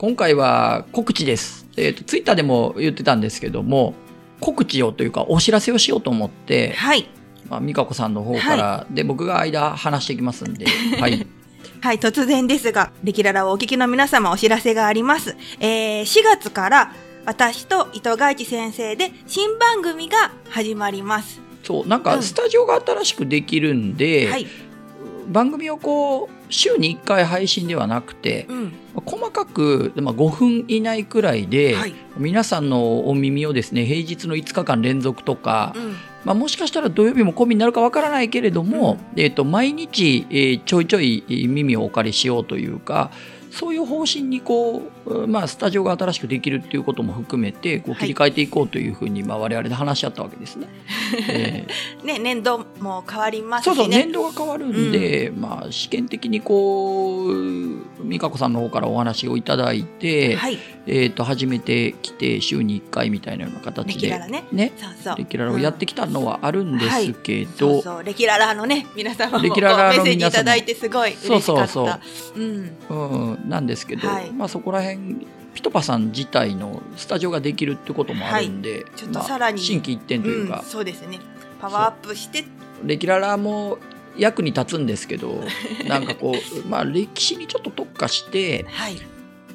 今回は告知です。えっ、と、ツイッターでも言ってたんですけども、告知をというかお知らせをしようと思って、はい。まあ、美香子さんの方から、で、僕が間話していきますんで、はい。はい、突然ですが、レキララをお聞きの皆様お知らせがあります。えー、4月から私と伊藤外地先生で新番組が始まります。そう、なんかうんスタジオが新しくできるんで、はい。番組をこう、週に1回配信ではなくて、うん。細かく、まあ、5分以内くらいで、はい。皆さんのお耳をですね平日の5日間連続とか、うん。まあ、もしかしたら土曜日も込みになるかわからないけれども、えー、と毎日、えーちょいちょいえー耳をお借りしようというかそういう方針にこう、うんまあ、スタジオが新しくできるっていうことも含めてこうはい切り替えていこうというふうに、まあ、我々で話し合ったわけですね。えーね、年度も変わりますしね。そうそう年度が変わるんで、まあ、試験的にこう美香子さんの方からお話をいただいて、はい。えー、と初めて来て週に1回みたいなようなレ形でキララね。ねそうそう。レキュララをやってきたのはあるんですけそど、うそう、レキララのね、皆様もレキララのッセージいただいてすごい嬉しかった。そうそううん。うん、なんですけど、はいまあ、そこら辺ピトパさん自体のスタジオができるってこともあるんで、ちょっとさらにまあ、心機一転というかうん、、そうですね。パワーアップして、レキュララも役に立つんですけど なんかこう、まあ、歴史にちょっと特化してはい。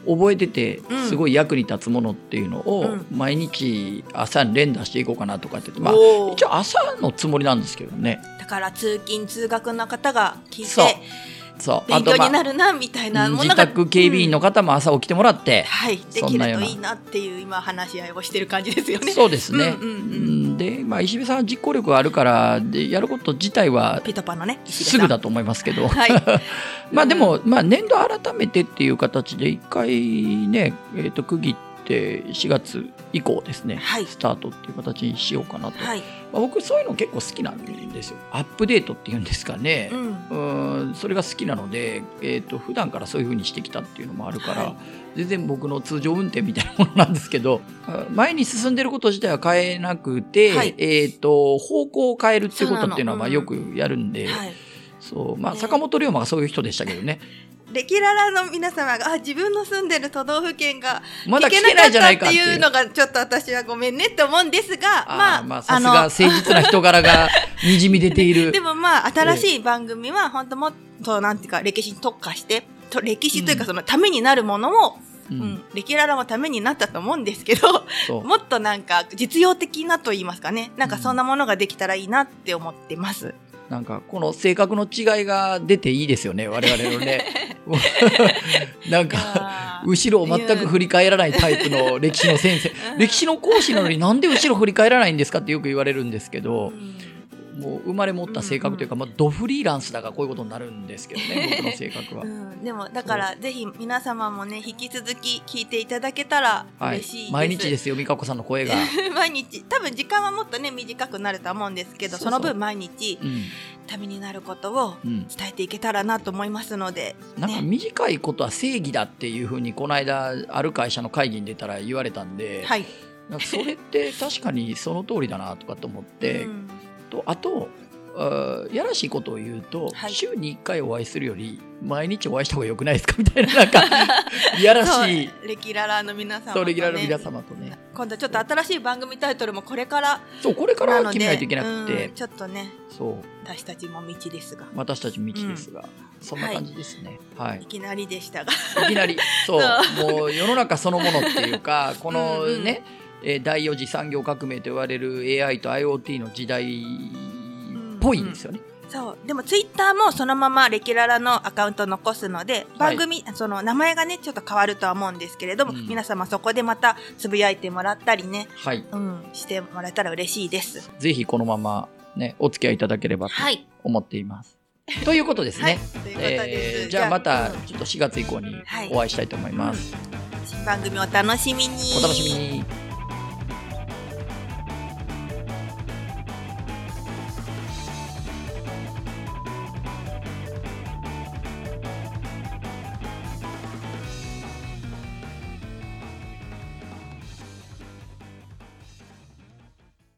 覚えててうんすごい役に立つものっていうのをうん毎日朝に連打していこうかなとかって言って、まあ、一応朝のつもりなんですけどね。だから通勤通学の方が聞いてそう。勉強になるるなみたいな自が宅警備員の方も朝起きてもらって、はいできるといなっていう今話し合いをしてる感じですよね。そうですね。うんうんうん。うんで、まあ、石部さんは実行力があるからでやること自体はピトパのねすぐだと思いますけど、はい。まあでも、まあ、年度改めてっていう形で一回ね、えー、と区切って4月以降ですね、はい。スタートっていう形にしようかなと、はい。まあ僕そういうの結構好きなんですよ。アップデートっていうんですかね、うん。うんそれが好きなので、えー、と普段からそういうふうにしてきたっていうのもあるから、はい。全然僕の通常運転みたいなものなんですけどあ 前に進んでること自体は変えなくて、はい。えー、と方向を変えるっていうことっていうのはまあよくやるんで、はい。そう。まあ、ね坂本龍馬がそういう人でしたけどね レキララの皆様があ自分の住んでる都道府県が聞けないじゃなたっていかっていう。のがちょっと私はごめんねって思うんですがあまあーまあさすが誠実な人柄が にじみ出ている。でもまあ新しい番組は本当もっとなんていうか歴史に特化してと歴史というかうん。そのためになるものを、ううんん、レキララもためになったと思うんですけど もっとなんか実用的なと言いますかね。なんかそんなものができたらいいなって思ってます。なんかこの性格の違いが出ていいですよね我々のね なんか後ろを全く振り返らないタイプの 歴史の先生。歴史の講師なのになんで後ろ振り返らないんですかってよく言われるんですけど。うんもう生まれ持った性格というか、まあ、ドフリーランスだからこういうことになるんですけどね 僕の性格は。う。ん、でもだからぜひ皆様もね引き続き聞いていただけたらはい。嬉しいです。、毎日ですよ美香子さんの声が、毎日。多分時間はもっとね短くなるとは思うんですけどその分毎日うん。ためになることをうん、伝えていけたらなと思いますので、なんかね、短いことは正義だっていうふうにこの間ある会社の会議に出たら言われたんで、はい。なんかそれって確かにその通りだなとかと思って、うんとあとやらしいことを言うと、はい。週に1回お会いするより毎日お会いした方がよくないですか？みたいななんか いやらしい。レギュララーの皆様と、ね、レギュラーの皆様とね。今度ちょっと新しい番組タイトルもこれからそうこれから決めないといけなくて。うんちょっとね。そう。私たちも道ですが。私たち未知ですが、そんな感じですね。はい。い。きなりでしたが。いきなり。そう。もう世の中そのものっていうかこのうんうん。ね、えー第4次産業革命と言われる AI と IoT の時代っぽいんですよね。そうでもツイッターもそのままレキュララのアカウント残すので番組、その名前がねちょっと変わるとは思うんですけれども、うん皆様そこでまたつぶやいてもらったりね、はい、うん、してもらえたら嬉しいです。ぜひこのままねお付き合いいただければとはい、思っています。ということですはいね。、ということです。えーじゃあまたうんちょっと4月以降にお会いしたいと思います。新番組お楽しみに。お楽しみに。